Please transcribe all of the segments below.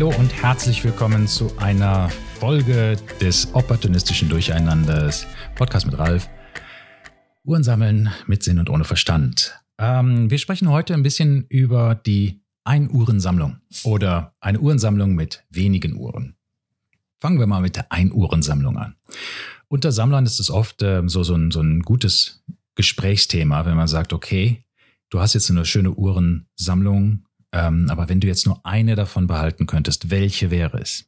Hallo und herzlich willkommen zu einer Folge des opportunistischen Durcheinanders. Podcast mit Ralf. Uhren sammeln mit Sinn und ohne Verstand. Ähm, wir sprechen heute ein bisschen über die Ein-Uhren-Sammlung oder eine Uhrensammlung mit wenigen Uhren. Fangen wir mal mit der Ein-Uhren-Sammlung an. Unter Sammlern ist es oft äh, so, so, ein, so ein gutes Gesprächsthema, wenn man sagt, okay, du hast jetzt eine schöne Uhrensammlung, ähm, aber wenn du jetzt nur eine davon behalten könntest, welche wäre es?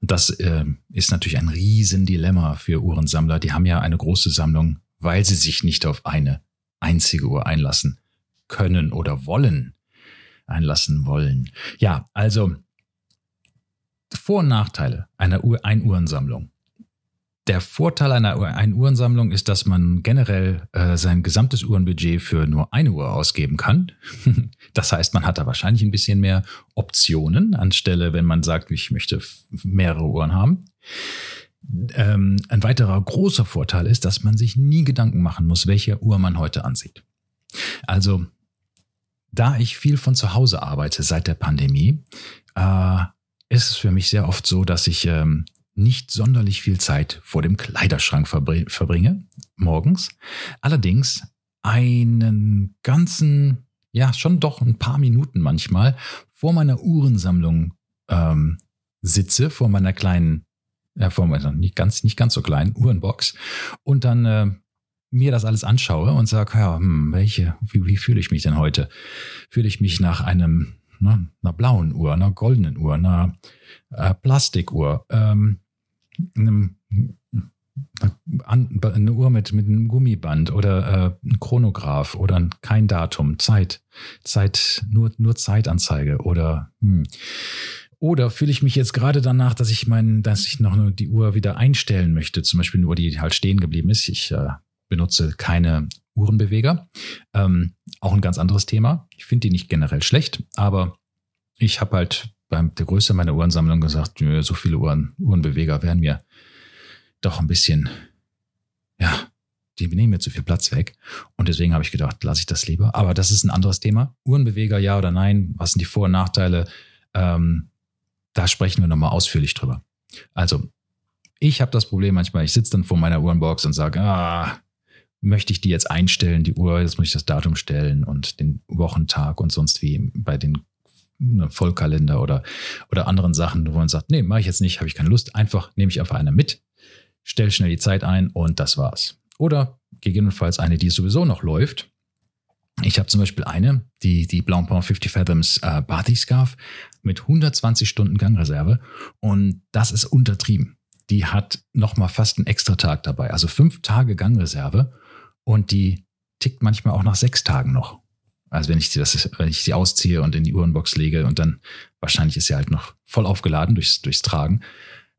Und das äh, ist natürlich ein Riesendilemma für Uhrensammler. Die haben ja eine große Sammlung, weil sie sich nicht auf eine einzige Uhr einlassen können oder wollen, einlassen wollen. Ja, also Vor- und Nachteile einer Uhr Ein-Uhrensammlung. Der Vorteil einer Ein-Uhrensammlung ist, dass man generell äh, sein gesamtes Uhrenbudget für nur eine Uhr ausgeben kann. das heißt, man hat da wahrscheinlich ein bisschen mehr Optionen, anstelle, wenn man sagt, ich möchte mehrere Uhren haben. Ähm, ein weiterer großer Vorteil ist, dass man sich nie Gedanken machen muss, welche Uhr man heute ansieht. Also, da ich viel von zu Hause arbeite seit der Pandemie, äh, ist es für mich sehr oft so, dass ich ähm, nicht sonderlich viel Zeit vor dem Kleiderschrank verbringe, morgens. Allerdings einen ganzen, ja, schon doch ein paar Minuten manchmal vor meiner Uhrensammlung ähm, sitze, vor meiner kleinen, äh, vor meiner nicht ganz, nicht ganz so kleinen Uhrenbox und dann äh, mir das alles anschaue und sage, ja, hm, welche, wie, wie fühle ich mich denn heute? Fühle ich mich nach einem, ne, einer blauen Uhr, einer goldenen Uhr, einer äh, Plastikuhr, ähm, einem, eine Uhr mit, mit einem Gummiband oder äh, ein Chronograph oder kein Datum, Zeit, Zeit, nur, nur Zeitanzeige oder hm. Oder fühle ich mich jetzt gerade danach, dass ich meinen, dass ich noch nur die Uhr wieder einstellen möchte, zum Beispiel eine Uhr, die halt stehen geblieben ist. Ich äh, benutze keine Uhrenbeweger. Ähm, auch ein ganz anderes Thema. Ich finde die nicht generell schlecht, aber ich habe halt bei der Größe meiner Uhrensammlung gesagt, so viele Uhren, Uhrenbeweger wären mir doch ein bisschen, ja, die nehmen mir zu viel Platz weg. Und deswegen habe ich gedacht, lasse ich das lieber. Aber das ist ein anderes Thema. Uhrenbeweger, ja oder nein? Was sind die Vor- und Nachteile? Ähm, da sprechen wir nochmal ausführlich drüber. Also, ich habe das Problem manchmal, ich sitze dann vor meiner Uhrenbox und sage, ah, möchte ich die jetzt einstellen, die Uhr, jetzt muss ich das Datum stellen und den Wochentag und sonst wie bei den Vollkalender oder, oder anderen Sachen, wo man sagt, nee, mache ich jetzt nicht, habe ich keine Lust. Einfach nehme ich einfach eine mit, stelle schnell die Zeit ein und das war's. Oder gegebenenfalls eine, die sowieso noch läuft. Ich habe zum Beispiel eine, die, die Blancpain 50 Fathoms äh, Bathi Scarf mit 120 Stunden Gangreserve und das ist untertrieben. Die hat nochmal fast einen extra Tag dabei, also fünf Tage Gangreserve und die tickt manchmal auch nach sechs Tagen noch. Also wenn ich sie, das, wenn ich sie ausziehe und in die Uhrenbox lege und dann wahrscheinlich ist sie halt noch voll aufgeladen durchs, durchs Tragen.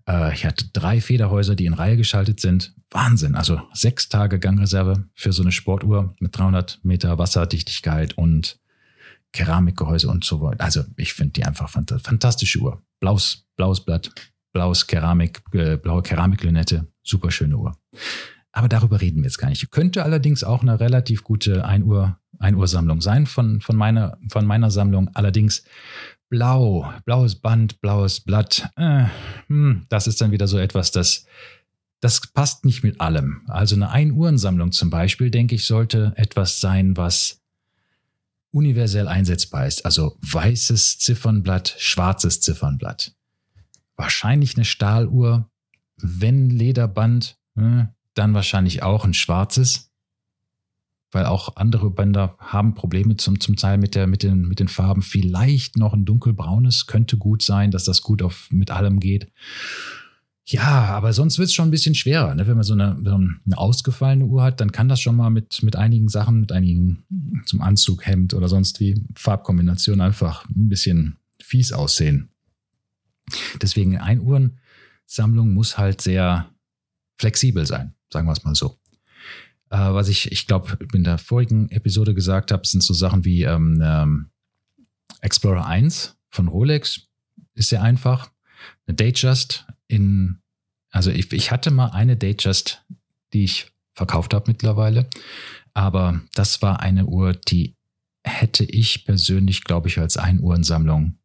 Äh, ich hatte drei Federhäuser, die in Reihe geschaltet sind. Wahnsinn. Also sechs Tage Gangreserve für so eine Sportuhr mit 300 Meter Wasserdichtigkeit und Keramikgehäuse und so weiter. Also ich finde die einfach fantastische Uhr. Blaues, blaues Blatt, blaues Keramik, äh, blaue Keramiklünette, super schöne Uhr. Aber darüber reden wir jetzt gar nicht. Könnte allerdings auch eine relativ gute 1 Uhr, 1 Uhr Sammlung sein von, von, meiner, von meiner Sammlung. Allerdings blau, blaues Band, blaues Blatt. Äh, hm, das ist dann wieder so etwas, das, das passt nicht mit allem. Also eine 1 Uhrensammlung zum Beispiel, denke ich, sollte etwas sein, was universell einsetzbar ist. Also weißes Ziffernblatt, schwarzes Ziffernblatt. Wahrscheinlich eine Stahluhr, wenn Lederband, hm, dann wahrscheinlich auch ein schwarzes, weil auch andere Bänder haben Probleme zum, zum Teil mit, der, mit, den, mit den Farben. Vielleicht noch ein dunkelbraunes, könnte gut sein, dass das gut auf, mit allem geht. Ja, aber sonst wird es schon ein bisschen schwerer. Ne? Wenn man so eine, so eine, ausgefallene Uhr hat, dann kann das schon mal mit, mit einigen Sachen, mit einigen zum Anzug, Hemd oder sonst wie Farbkombinationen einfach ein bisschen fies aussehen. Deswegen eine Uhrensammlung muss halt sehr flexibel sein sagen wir es mal so. Äh, was ich, ich glaube, in der vorigen Episode gesagt habe, sind so Sachen wie ähm, ähm, Explorer 1 von Rolex. Ist sehr einfach. Eine Datejust in, also ich, ich hatte mal eine Datejust, die ich verkauft habe mittlerweile. Aber das war eine Uhr, die hätte ich persönlich, glaube ich, als Einuhrensammlung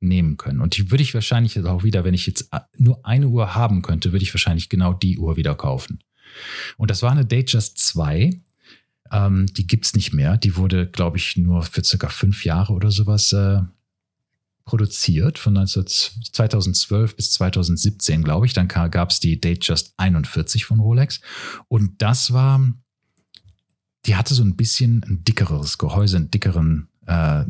nehmen können. Und die würde ich wahrscheinlich auch wieder, wenn ich jetzt nur eine Uhr haben könnte, würde ich wahrscheinlich genau die Uhr wieder kaufen. Und das war eine Datejust 2. Ähm, die gibt's nicht mehr. Die wurde, glaube ich, nur für circa fünf Jahre oder sowas äh, produziert, von 19, 2012 bis 2017, glaube ich. Dann gab es die Datejust 41 von Rolex. Und das war, die hatte so ein bisschen ein dickeres Gehäuse, einen dickeren, äh,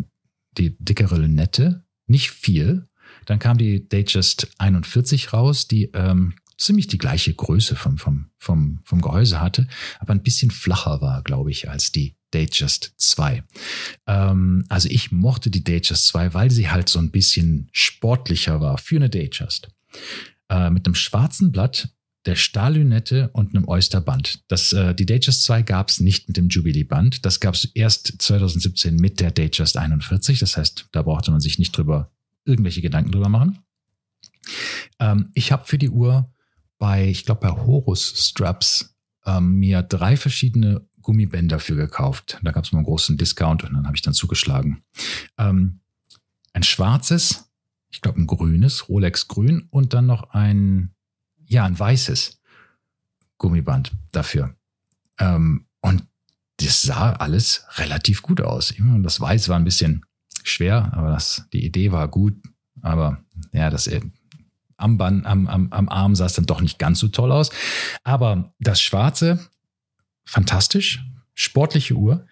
die dickere Lünette. Nicht viel. Dann kam die Datejust 41 raus, die ähm, ziemlich die gleiche Größe vom, vom, vom, vom Gehäuse hatte, aber ein bisschen flacher war, glaube ich, als die Datejust 2. Ähm, also ich mochte die Datejust 2, weil sie halt so ein bisschen sportlicher war für eine Datejust. Äh, mit einem schwarzen Blatt, der Stahllünette und einem Oysterband. Das, äh, die Datejust 2 gab es nicht mit dem Jubilee-Band. Das gab es erst 2017 mit der Datejust 41. Das heißt, da brauchte man sich nicht drüber irgendwelche Gedanken drüber machen. Ähm, ich habe für die Uhr bei, ich glaube, bei Horus Straps ähm, mir drei verschiedene Gummibänder für gekauft. Da gab es mal einen großen Discount und dann habe ich dann zugeschlagen. Ähm, ein schwarzes, ich glaube ein grünes, Rolex grün und dann noch ein, ja, ein weißes Gummiband dafür. Ähm, und das sah alles relativ gut aus. Das Weiß war ein bisschen schwer, aber das, die Idee war gut. Aber ja, das äh, am, Band, am, am, am Arm sah es dann doch nicht ganz so toll aus. Aber das Schwarze, fantastisch, sportliche Uhr.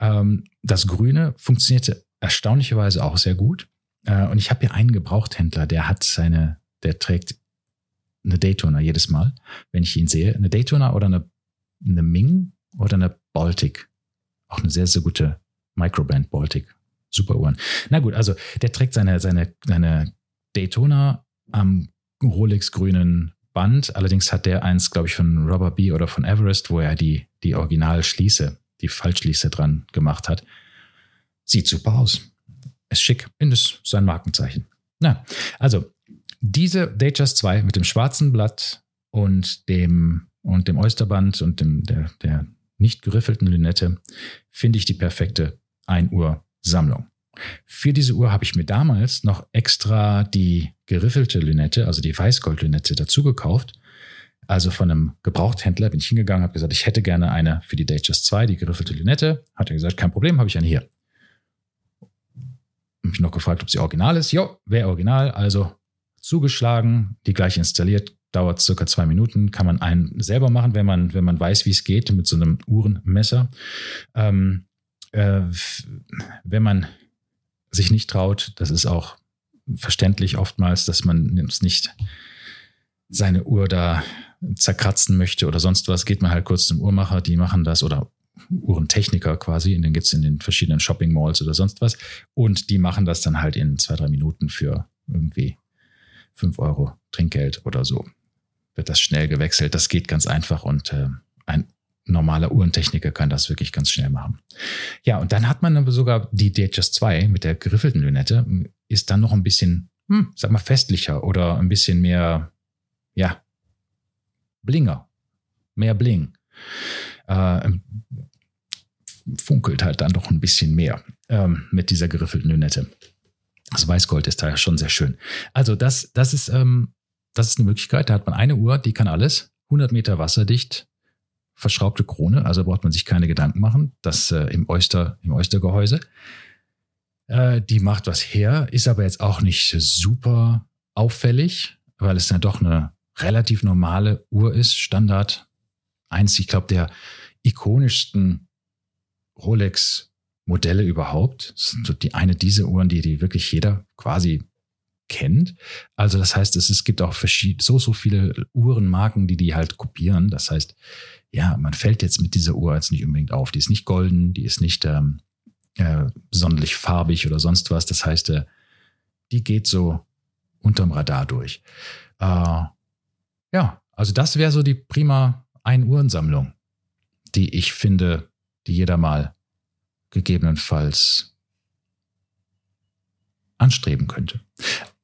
Ähm, das Grüne funktionierte erstaunlicherweise auch sehr gut. Äh, und ich habe hier einen Gebrauchthändler, der hat seine, der trägt eine Daytona jedes Mal, wenn ich ihn sehe. Eine Daytona oder eine, eine Ming oder eine Baltic. Auch eine sehr, sehr gute Microband Baltic. Super Uhren. Na gut, also der trägt seine, seine, seine Daytona am Rolex grünen Band. Allerdings hat der eins, glaube ich, von Robber B oder von Everest, wo er die, die Originalschließe, die Falschschließe dran gemacht hat. Sieht super aus. Ist schick. Ist sein Markenzeichen. Na, also diese Datejust 2 mit dem schwarzen Blatt und dem, und dem Oysterband und dem, der, der nicht geriffelten Lünette finde ich die perfekte 1 Uhr Sammlung. Für diese Uhr habe ich mir damals noch extra die geriffelte Lünette, also die Weißgold-Lünette, dazu gekauft. Also von einem Gebrauchthändler bin ich hingegangen, habe gesagt, ich hätte gerne eine für die Datejust 2, die geriffelte Lünette. Hat er gesagt, kein Problem, habe ich eine hier. Mich noch gefragt, ob sie original ist. Jo, wäre original, also zugeschlagen, die gleich installiert, dauert circa zwei Minuten, kann man einen selber machen, wenn man, wenn man weiß, wie es geht, mit so einem Uhrenmesser. Ähm, äh, wenn man sich nicht traut. Das ist auch verständlich oftmals, dass man es nicht seine Uhr da zerkratzen möchte oder sonst was, geht man halt kurz zum Uhrmacher, die machen das oder Uhrentechniker quasi, den gibt es in den verschiedenen Shopping Malls oder sonst was. Und die machen das dann halt in zwei, drei Minuten für irgendwie fünf Euro Trinkgeld oder so. Wird das schnell gewechselt. Das geht ganz einfach und äh, ein normaler Uhrentechniker kann das wirklich ganz schnell machen. Ja, und dann hat man aber sogar die DHS 2 mit der geriffelten Lünette, ist dann noch ein bisschen, hm, sag mal, festlicher oder ein bisschen mehr, ja, Blinger, mehr Bling. Äh, funkelt halt dann doch ein bisschen mehr ähm, mit dieser geriffelten Lünette. Das Weißgold ist da ja schon sehr schön. Also das, das ist, ähm, das ist eine Möglichkeit. Da hat man eine Uhr, die kann alles, 100 Meter wasserdicht, verschraubte Krone, also braucht man sich keine Gedanken machen. Das äh, im Oyster, im Oystergehäuse. Äh, die macht was her, ist aber jetzt auch nicht super auffällig, weil es dann doch eine relativ normale Uhr ist. Standard eins, ich glaube, der ikonischsten Rolex-Modelle überhaupt. So die eine dieser Uhren, die, die wirklich jeder quasi kennt. Also das heißt, es, es gibt auch so, so viele Uhrenmarken, die die halt kopieren. Das heißt, ja, man fällt jetzt mit dieser Uhr jetzt nicht unbedingt auf. Die ist nicht golden, die ist nicht ähm, äh, sonderlich farbig oder sonst was. Das heißt, äh, die geht so unterm Radar durch. Äh, ja, also das wäre so die prima Ein-Uhrensammlung, die ich finde, die jeder mal gegebenenfalls anstreben könnte.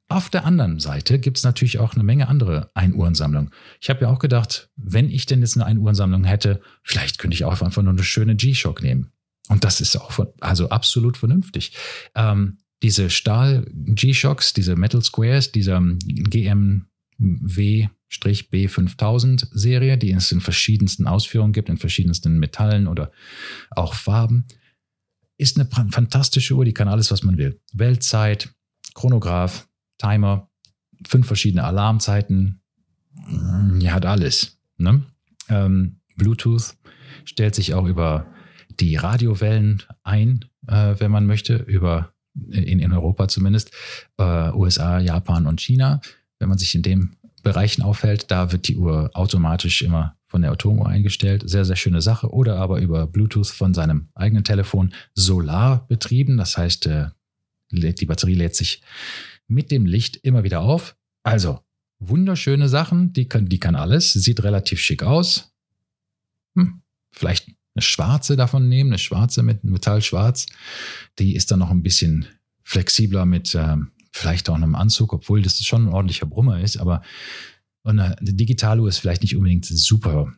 Auf der anderen Seite gibt es natürlich auch eine Menge andere Einuhrensammlungen. Ich habe ja auch gedacht, wenn ich denn jetzt eine Einuhrensammlung hätte, vielleicht könnte ich auch einfach nur eine schöne G-Shock nehmen. Und das ist auch von, also absolut vernünftig. Ähm, diese Stahl G-Shocks, diese Metal Squares, dieser GMW B5000 Serie, die es in verschiedensten Ausführungen gibt, in verschiedensten Metallen oder auch Farben, ist eine fantastische Uhr, die kann alles, was man will. Weltzeit, Chronograph, Timer, fünf verschiedene Alarmzeiten, ja, hat alles. Ne? Ähm, Bluetooth stellt sich auch über die Radiowellen ein, äh, wenn man möchte, über in, in Europa zumindest, äh, USA, Japan und China. Wenn man sich in den Bereichen aufhält, da wird die Uhr automatisch immer von der Atomuhr eingestellt. Sehr, sehr schöne Sache. Oder aber über Bluetooth von seinem eigenen Telefon solar betrieben. Das heißt, äh, die Batterie lädt sich mit dem Licht immer wieder auf. Also, wunderschöne Sachen, die kann, die kann alles. Sieht relativ schick aus. Hm, vielleicht eine schwarze davon nehmen, eine schwarze mit Metallschwarz. Die ist dann noch ein bisschen flexibler mit äh, vielleicht auch einem Anzug, obwohl das schon ein ordentlicher Brummer ist, aber eine, eine Digitaluhr ist vielleicht nicht unbedingt super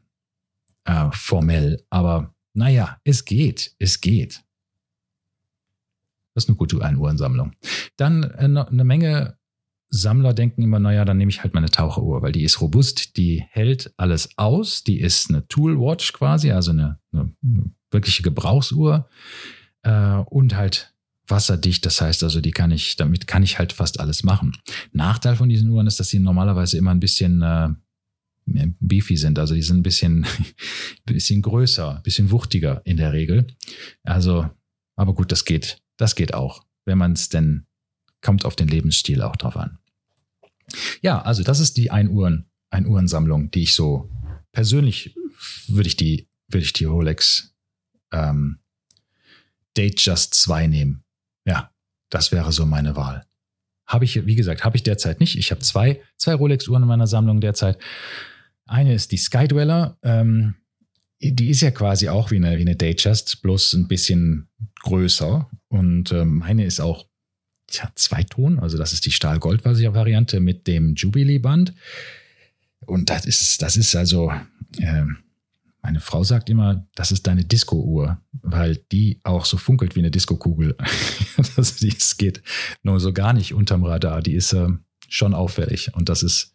äh, formell, aber naja, es geht, es geht. Das ist eine gute Einuhrensammlung. Dann äh, eine Menge Sammler denken immer, naja, dann nehme ich halt meine Taucheruhr, weil die ist robust, die hält alles aus, die ist eine Toolwatch quasi, also eine, eine wirkliche Gebrauchsuhr äh, und halt wasserdicht. Das heißt also, die kann ich, damit kann ich halt fast alles machen. Nachteil von diesen Uhren ist, dass sie normalerweise immer ein bisschen äh, beefy sind. Also die sind ein bisschen, bisschen größer, ein bisschen wuchtiger in der Regel. Also, aber gut, das geht, das geht auch, wenn man es denn kommt auf den Lebensstil auch drauf an. Ja, also das ist die Einuhren, Einuhrensammlung, die ich so persönlich würde ich die, würde ich die Rolex ähm, Datejust 2 nehmen. Ja, das wäre so meine Wahl. Habe ich, wie gesagt, habe ich derzeit nicht. Ich habe zwei, zwei Rolex-Uhren in meiner Sammlung derzeit. Eine ist die Skydweller. Ähm, die ist ja quasi auch wie eine, wie eine Datejust, bloß ein bisschen größer. Und ähm, meine ist auch tja, Zweiton, also das ist die Stahl-Gold-Variante mit dem Jubilee-Band. Und das ist, das ist also, äh, meine Frau sagt immer, das ist deine Disco-Uhr, weil die auch so funkelt wie eine Disco-Kugel. das, es geht nur so gar nicht unterm Radar. Die ist äh, schon auffällig. Und das ist,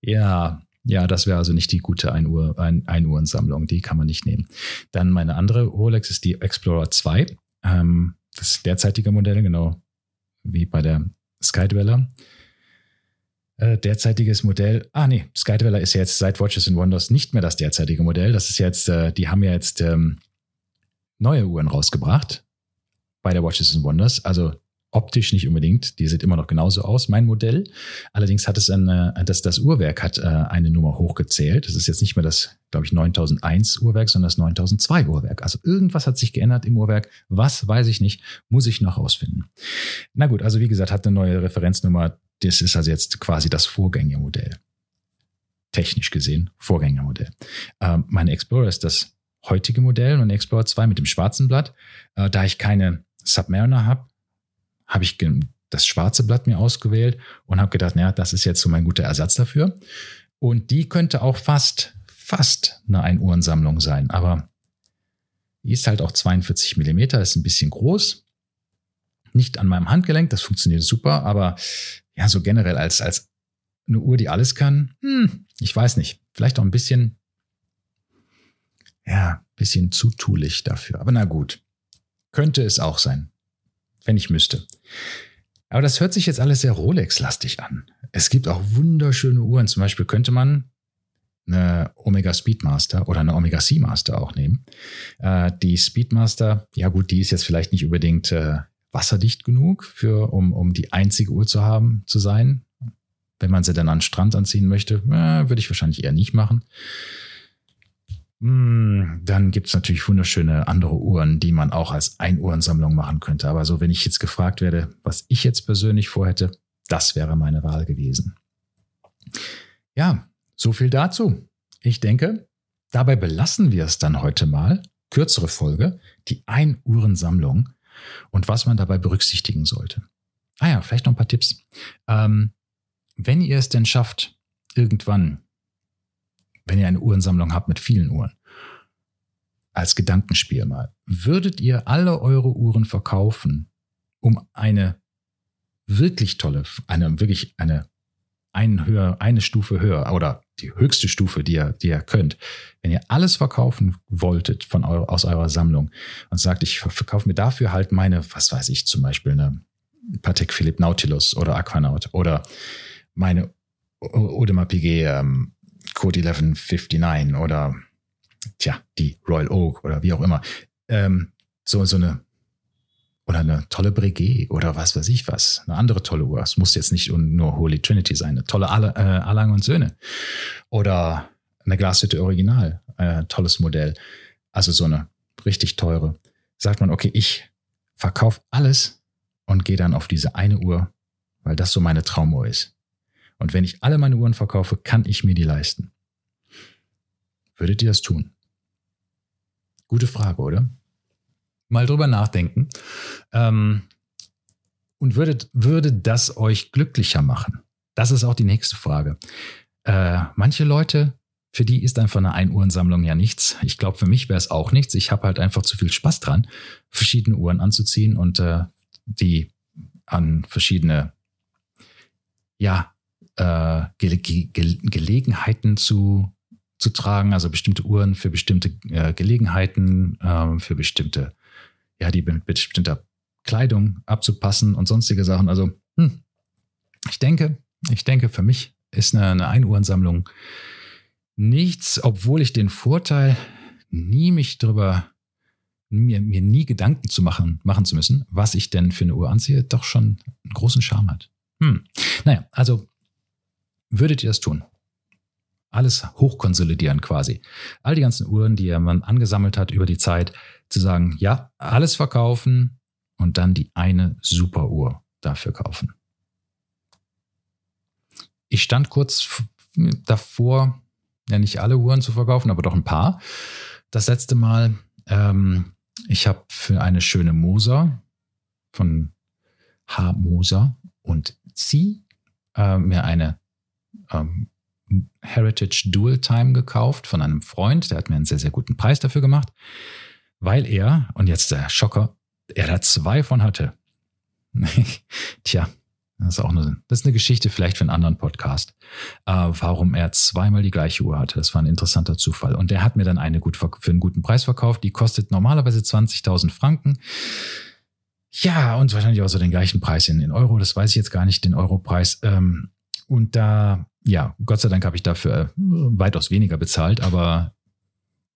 ja, ja, das wäre also nicht die gute Einuhr, Ein Einuhrensammlung. Die kann man nicht nehmen. Dann meine andere Rolex ist die Explorer 2. Ähm, das derzeitige Modell, genau wie bei der Skydweller. Äh, derzeitiges Modell, ah nee, Skydweller ist ja jetzt seit Watches and Wonders nicht mehr das derzeitige Modell. Das ist jetzt, äh, die haben ja jetzt ähm, neue Uhren rausgebracht bei der Watches and Wonders. Also optisch nicht unbedingt, die sieht immer noch genauso aus, mein Modell. Allerdings hat es eine, das, das Uhrwerk hat äh, eine Nummer hochgezählt. Das ist jetzt nicht mehr das, glaube ich, 9001 Uhrwerk, sondern das 9002 Uhrwerk. Also irgendwas hat sich geändert im Uhrwerk. Was, weiß ich nicht, muss ich noch rausfinden. Na gut, also wie gesagt, hat eine neue Referenznummer. Das ist also jetzt quasi das Vorgängermodell. Technisch gesehen, Vorgängermodell. Ähm, meine Explorer ist das heutige Modell, meine Explorer 2 mit dem schwarzen Blatt. Äh, da ich keine Submariner habe, habe ich das schwarze Blatt mir ausgewählt und habe gedacht, naja, das ist jetzt so mein guter Ersatz dafür. Und die könnte auch fast, fast eine Einuhrensammlung sein, aber die ist halt auch 42 Millimeter, ist ein bisschen groß. Nicht an meinem Handgelenk, das funktioniert super, aber ja, so generell als, als eine Uhr, die alles kann, hm, ich weiß nicht, vielleicht auch ein bisschen, ja, bisschen zu tulich dafür. Aber na gut, könnte es auch sein wenn ich müsste. Aber das hört sich jetzt alles sehr Rolex-lastig an. Es gibt auch wunderschöne Uhren. Zum Beispiel könnte man eine Omega Speedmaster oder eine Omega Seamaster auch nehmen. Äh, die Speedmaster, ja gut, die ist jetzt vielleicht nicht unbedingt äh, wasserdicht genug, für, um, um die einzige Uhr zu haben, zu sein. Wenn man sie dann an den Strand anziehen möchte, äh, würde ich wahrscheinlich eher nicht machen. Hm, dann gibt es natürlich wunderschöne andere Uhren, die man auch als Einuhrensammlung machen könnte. Aber so, wenn ich jetzt gefragt werde, was ich jetzt persönlich vorhätte, das wäre meine Wahl gewesen. Ja, so viel dazu. Ich denke, dabei belassen wir es dann heute mal. Kürzere Folge, die Einuhrensammlung und was man dabei berücksichtigen sollte. Ah ja, vielleicht noch ein paar Tipps. Ähm, wenn ihr es denn schafft, irgendwann wenn ihr eine Uhrensammlung habt mit vielen Uhren. Als Gedankenspiel mal. Würdet ihr alle eure Uhren verkaufen, um eine wirklich tolle, eine wirklich eine einen höher, eine Stufe höher oder die höchste Stufe, die ihr, die ihr könnt. Wenn ihr alles verkaufen wolltet von eure, aus eurer Sammlung und sagt, ich verkaufe mir dafür halt meine, was weiß ich, zum Beispiel eine Patek Philippe Nautilus oder Aquanaut oder meine Audemars Piguet ähm, Code 1159 oder tja, die Royal Oak oder wie auch immer. Ähm, so, so eine oder eine tolle Breguet oder was weiß ich was, eine andere tolle Uhr. Es muss jetzt nicht nur Holy Trinity sein, eine tolle äh, Allang und Söhne oder eine Glashütte Original, äh, tolles Modell. Also so eine richtig teure. Sagt man, okay, ich verkaufe alles und gehe dann auf diese eine Uhr, weil das so meine Traumuhr ist. Und wenn ich alle meine Uhren verkaufe, kann ich mir die leisten. Würdet ihr das tun? Gute Frage, oder? Mal drüber nachdenken. Ähm, und würdet, würde das euch glücklicher machen? Das ist auch die nächste Frage. Äh, manche Leute, für die ist einfach eine Einuhrensammlung ja nichts. Ich glaube, für mich wäre es auch nichts. Ich habe halt einfach zu viel Spaß dran, verschiedene Uhren anzuziehen und äh, die an verschiedene ja, äh, Ge Ge Gelegenheiten zu, zu tragen, also bestimmte Uhren für bestimmte äh, Gelegenheiten, äh, für bestimmte, ja, die mit bestimmter Kleidung abzupassen und sonstige Sachen. Also, hm, ich denke, ich denke, für mich ist eine, eine Einuhrensammlung nichts, obwohl ich den Vorteil nie mich drüber mir, mir nie Gedanken zu machen, machen zu müssen, was ich denn für eine Uhr anziehe, doch schon einen großen Charme hat. Hm. Naja, also würdet ihr das tun? Alles hochkonsolidieren quasi. All die ganzen Uhren, die man angesammelt hat über die Zeit, zu sagen, ja, alles verkaufen und dann die eine super Uhr dafür kaufen. Ich stand kurz davor, ja nicht alle Uhren zu verkaufen, aber doch ein paar. Das letzte Mal ähm, ich habe für eine schöne Moser von H. Moser und sie äh, mir eine ähm, Heritage Dual Time gekauft von einem Freund. Der hat mir einen sehr, sehr guten Preis dafür gemacht, weil er, und jetzt der Schocker, er da zwei von hatte. Tja, das ist auch eine, das ist eine Geschichte vielleicht für einen anderen Podcast, äh, warum er zweimal die gleiche Uhr hatte. Das war ein interessanter Zufall. Und der hat mir dann eine gut für einen guten Preis verkauft. Die kostet normalerweise 20.000 Franken. Ja, und wahrscheinlich auch so den gleichen Preis in, in Euro. Das weiß ich jetzt gar nicht, den Europreis. Ähm, und da, ja, Gott sei Dank habe ich dafür äh, weitaus weniger bezahlt, aber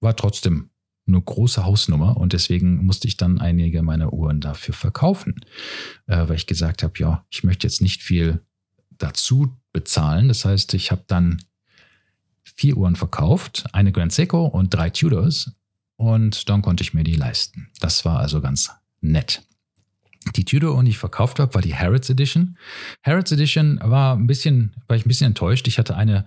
war trotzdem eine große Hausnummer und deswegen musste ich dann einige meiner Uhren dafür verkaufen, äh, weil ich gesagt habe, ja, ich möchte jetzt nicht viel dazu bezahlen. Das heißt, ich habe dann vier Uhren verkauft, eine Grand Seiko und drei Tudors und dann konnte ich mir die leisten. Das war also ganz nett. Die Tudor, die ich verkauft habe, war die Harrods Edition. Harrods Edition war ein bisschen, war ich ein bisschen enttäuscht. Ich hatte eine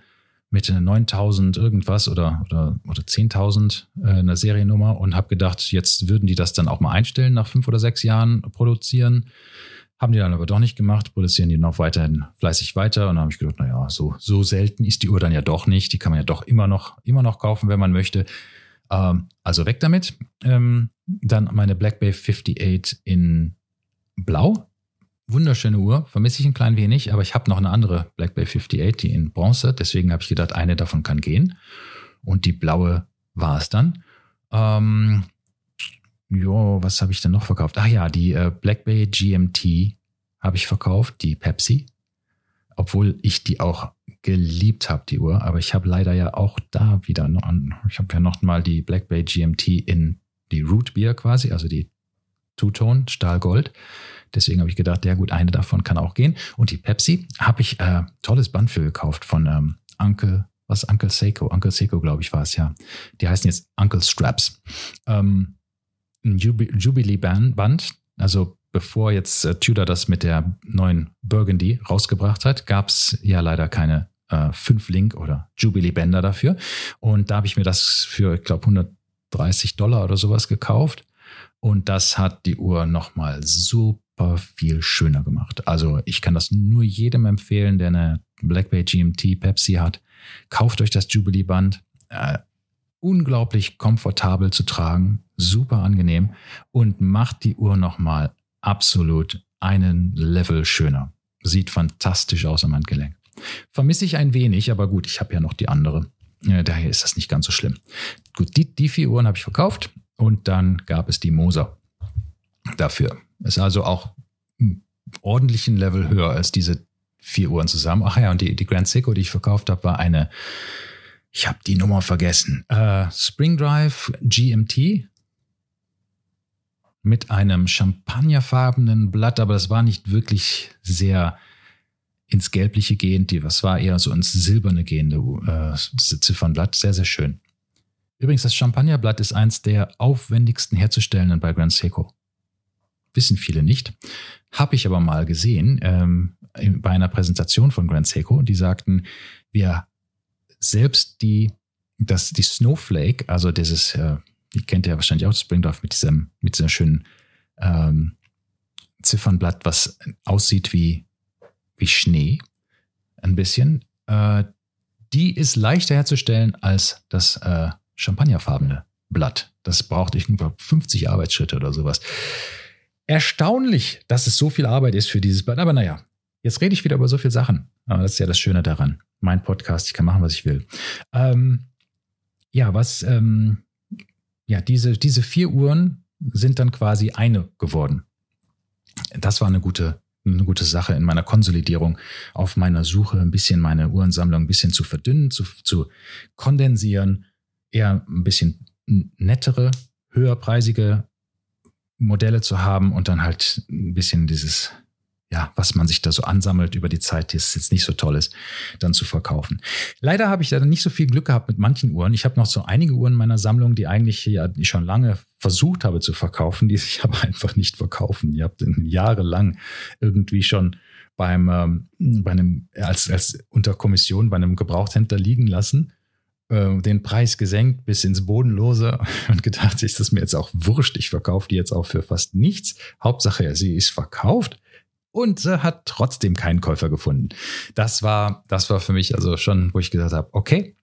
mit 9000 irgendwas oder, oder, oder 10.000 äh, eine Seriennummer und habe gedacht, jetzt würden die das dann auch mal einstellen nach fünf oder sechs Jahren produzieren. Haben die dann aber doch nicht gemacht, produzieren die noch weiterhin fleißig weiter und dann habe ich gedacht, naja, so, so selten ist die Uhr dann ja doch nicht. Die kann man ja doch immer noch, immer noch kaufen, wenn man möchte. Ähm, also weg damit. Ähm, dann meine Black Bay 58 in Blau wunderschöne Uhr, vermisse ich ein klein wenig, aber ich habe noch eine andere Black Bay 58, die in Bronze, deswegen habe ich gedacht, eine davon kann gehen. Und die blaue war es dann. Ähm, jo, was habe ich denn noch verkauft? Ach ja, die äh, Black Bay GMT habe ich verkauft, die Pepsi. Obwohl ich die auch geliebt habe, die Uhr. Aber ich habe leider ja auch da wieder noch, ich habe ja noch mal die Black Bay GMT in die Root Beer quasi, also die Two-Tone, Stahlgold. Deswegen habe ich gedacht, ja gut, eine davon kann auch gehen. Und die Pepsi habe ich äh, tolles Band für gekauft von ähm, Uncle, was Uncle Seiko, Uncle Seiko glaube ich war es ja. Die heißen jetzt Uncle Straps. Ähm, ein Jubilee Band, also bevor jetzt äh, Tudor das mit der neuen Burgundy rausgebracht hat, gab es ja leider keine äh, 5 Link oder Jubilee Bänder dafür. Und da habe ich mir das für, ich glaube, 130 Dollar oder sowas gekauft. Und das hat die Uhr nochmal super super viel schöner gemacht. Also ich kann das nur jedem empfehlen, der eine Black Bay GMT Pepsi hat. Kauft euch das Jubilee Band. Äh, unglaublich komfortabel zu tragen, super angenehm und macht die Uhr nochmal absolut einen Level schöner. Sieht fantastisch aus am Handgelenk. Vermisse ich ein wenig, aber gut, ich habe ja noch die andere. Äh, daher ist das nicht ganz so schlimm. Gut, die, die vier Uhren habe ich verkauft und dann gab es die Moser dafür. Ist also auch einen ordentlichen Level höher als diese vier Uhren zusammen. Ach ja, und die, die Grand Seiko, die ich verkauft habe, war eine, ich habe die Nummer vergessen, äh, Spring Drive GMT mit einem champagnerfarbenen Blatt, aber das war nicht wirklich sehr ins Gelbliche gehend, das war eher so ins Silberne gehende äh, Ziffernblatt, sehr, sehr schön. Übrigens, das Champagnerblatt ist eins der aufwendigsten herzustellenden bei Grand Seiko. Wissen viele nicht. Habe ich aber mal gesehen ähm, bei einer Präsentation von Grand Seiko. Die sagten, wir selbst die, das, die Snowflake, also dieses, äh, die kennt ihr ja wahrscheinlich auch, Springdorf mit diesem, mit dieser schönen ähm, Ziffernblatt, was aussieht wie, wie Schnee, ein bisschen. Äh, die ist leichter herzustellen als das äh, champagnerfarbene Blatt. Das braucht ich über 50 Arbeitsschritte oder sowas. Erstaunlich, dass es so viel Arbeit ist für dieses Blatt. Aber naja, jetzt rede ich wieder über so viele Sachen. Aber das ist ja das Schöne daran. Mein Podcast, ich kann machen, was ich will. Ähm, ja, was, ähm, ja, diese, diese vier Uhren sind dann quasi eine geworden. Das war eine gute, eine gute Sache in meiner Konsolidierung, auf meiner Suche ein bisschen meine Uhrensammlung ein bisschen zu verdünnen, zu, zu kondensieren eher ein bisschen nettere, höherpreisige Modelle zu haben und dann halt ein bisschen dieses, ja, was man sich da so ansammelt über die Zeit, die jetzt nicht so toll ist, dann zu verkaufen. Leider habe ich da nicht so viel Glück gehabt mit manchen Uhren. Ich habe noch so einige Uhren in meiner Sammlung, die eigentlich ja die schon lange versucht habe zu verkaufen, die sich aber einfach nicht verkaufen. Ihr habt jahrelang irgendwie schon beim, ähm, bei einem, als, als unter Kommission bei einem Gebrauchthändler liegen lassen äh, den Preis gesenkt bis ins Bodenlose und gedacht, ist das mir jetzt auch wurscht, ich verkaufe die jetzt auch für fast nichts. Hauptsache, sie ist verkauft und sie hat trotzdem keinen Käufer gefunden. Das war, das war für mich also schon, wo ich gesagt habe, okay,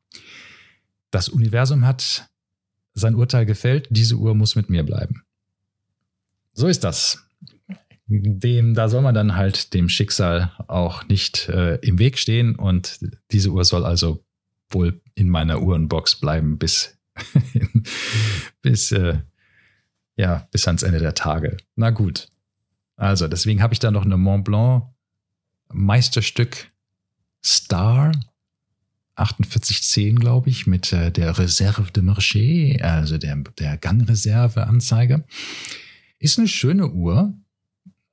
das Universum hat sein Urteil gefällt, diese Uhr muss mit mir bleiben. So ist das. Dem, da soll man dann halt dem Schicksal auch nicht äh, im Weg stehen und diese Uhr soll also wohl in meiner Uhrenbox bleiben bis, bis, äh, ja, bis ans Ende der Tage. Na gut. Also, deswegen habe ich da noch eine Mont Blanc Meisterstück Star 4810, glaube ich, mit äh, der Reserve de Marché, also der, der Gangreserve-Anzeige. Ist eine schöne Uhr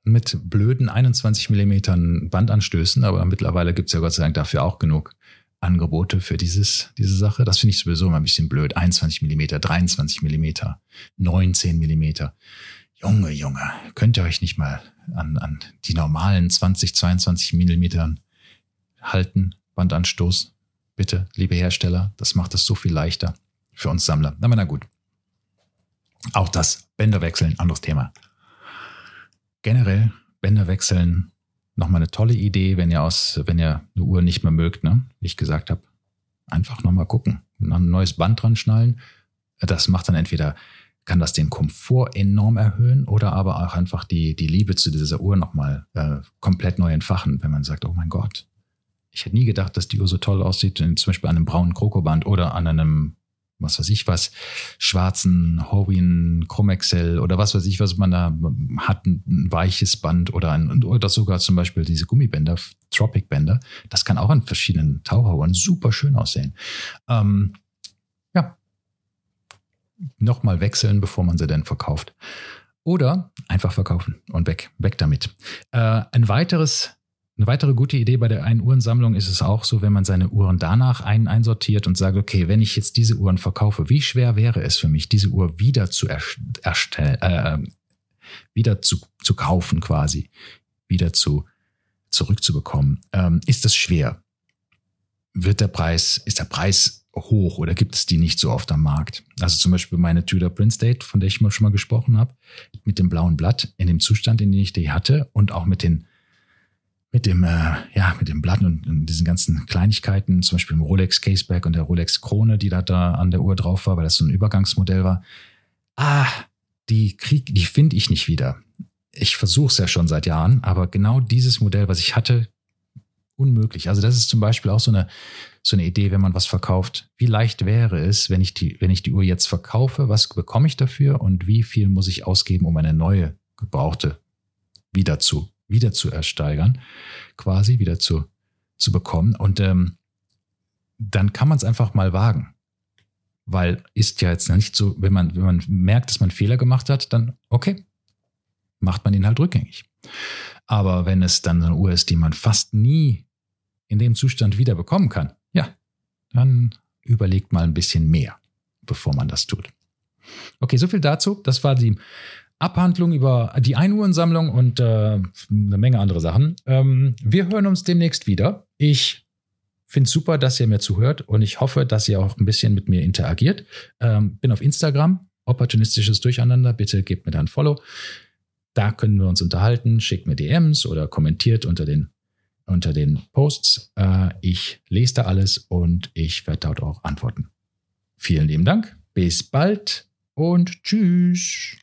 mit blöden 21 Millimetern Bandanstößen, aber mittlerweile gibt es ja Gott sei Dank dafür auch genug Angebote für dieses, diese Sache. Das finde ich sowieso immer ein bisschen blöd. 21 Millimeter, 23 Millimeter, 19 Millimeter. Junge, Junge, könnt ihr euch nicht mal an, an die normalen 20, 22 Millimetern halten? Bandanstoß. Bitte, liebe Hersteller, das macht es so viel leichter für uns Sammler. Aber na gut. Auch das, Bänder wechseln, anderes Thema. Generell, Bänder wechseln, nochmal eine tolle Idee, wenn ihr aus, wenn ihr eine Uhr nicht mehr mögt, ne? Wie ich gesagt habe. Einfach nochmal gucken. Ein neues Band dran schnallen. Das macht dann entweder, kann das den Komfort enorm erhöhen oder aber auch einfach die, die Liebe zu dieser Uhr nochmal äh, komplett neu entfachen, wenn man sagt, oh mein Gott, ich hätte nie gedacht, dass die Uhr so toll aussieht, zum Beispiel an einem braunen Krokoband oder an einem was weiß ich was, schwarzen Horwin Chromexcel oder was weiß ich, was man da hat, ein, weiches Band oder, ein, oder sogar zum Beispiel diese Gummibänder, Tropic Bänder. Das kann auch an verschiedenen Taucheruhren super schön aussehen. Ähm, ja. Nochmal wechseln, bevor man sie denn verkauft. Oder einfach verkaufen und weg, weg damit. Äh, ein weiteres eine weitere gute Idee bei der einen Uhrensammlung ist es auch so, wenn man seine Uhren danach ein einsortiert und sagt, okay, wenn ich jetzt diese Uhren verkaufe, wie schwer wäre es für mich, diese Uhr wieder zu erstellen, äh, wieder zu, zu kaufen quasi, wieder zu zurückzubekommen? Ähm, ist das schwer? Wird der Preis, ist der Preis hoch oder gibt es die nicht so oft am Markt? Also zum Beispiel meine Tudor Prince Date, von der ich mal schon mal gesprochen habe, mit dem blauen Blatt in dem Zustand, in dem ich die hatte und auch mit den mit dem, äh, ja, mit dem Blatt und, und, diesen ganzen Kleinigkeiten, zum Beispiel im Rolex Caseback und der Rolex Krone, die da, da an der Uhr drauf war, weil das so ein Übergangsmodell war. Ah, die krieg, die finde ich nicht wieder. ich versuche es ja schon seit Jahren, aber genau dieses Modell, was ich hatte, unmöglich. Also das ist zum Beispiel auch so eine, so eine Idee, wenn man was verkauft. Wie leicht wäre es, wenn ich die, wenn ich die Uhr jetzt verkaufe, was bekomme ich dafür und wie viel muss ich ausgeben, um eine neue gebrauchte wieder zu, wieder zu ersteigern, quasi wieder zu, zu bekommen. Und ähm, dann kann man es einfach mal wagen. Weil ist ja jetzt nicht so, wenn man, wenn man merkt, dass man Fehler gemacht hat, dann okay, macht man ihn halt rückgängig. Aber wenn es dann eine Uhr ist, die man fast nie in dem Zustand wieder bekommen kann, ja, dann überlegt mal ein bisschen mehr, bevor man das tut. Okay, so viel dazu. Das war die Abhandlung über die Einuhrensammlung und äh, eine Menge andere Sachen. Ähm, wir hören uns demnächst wieder. Ich finde es super, dass ihr mir zuhört und ich hoffe, dass ihr auch ein bisschen mit mir interagiert. Ähm, bin auf Instagram, opportunistisches Durcheinander. Bitte gebt mir da ein Follow. Da können wir uns unterhalten. Schickt mir DMs oder kommentiert unter den, unter den Posts. Äh, ich lese da alles und ich werde dort auch antworten. Vielen lieben Dank. Bis bald und tschüss.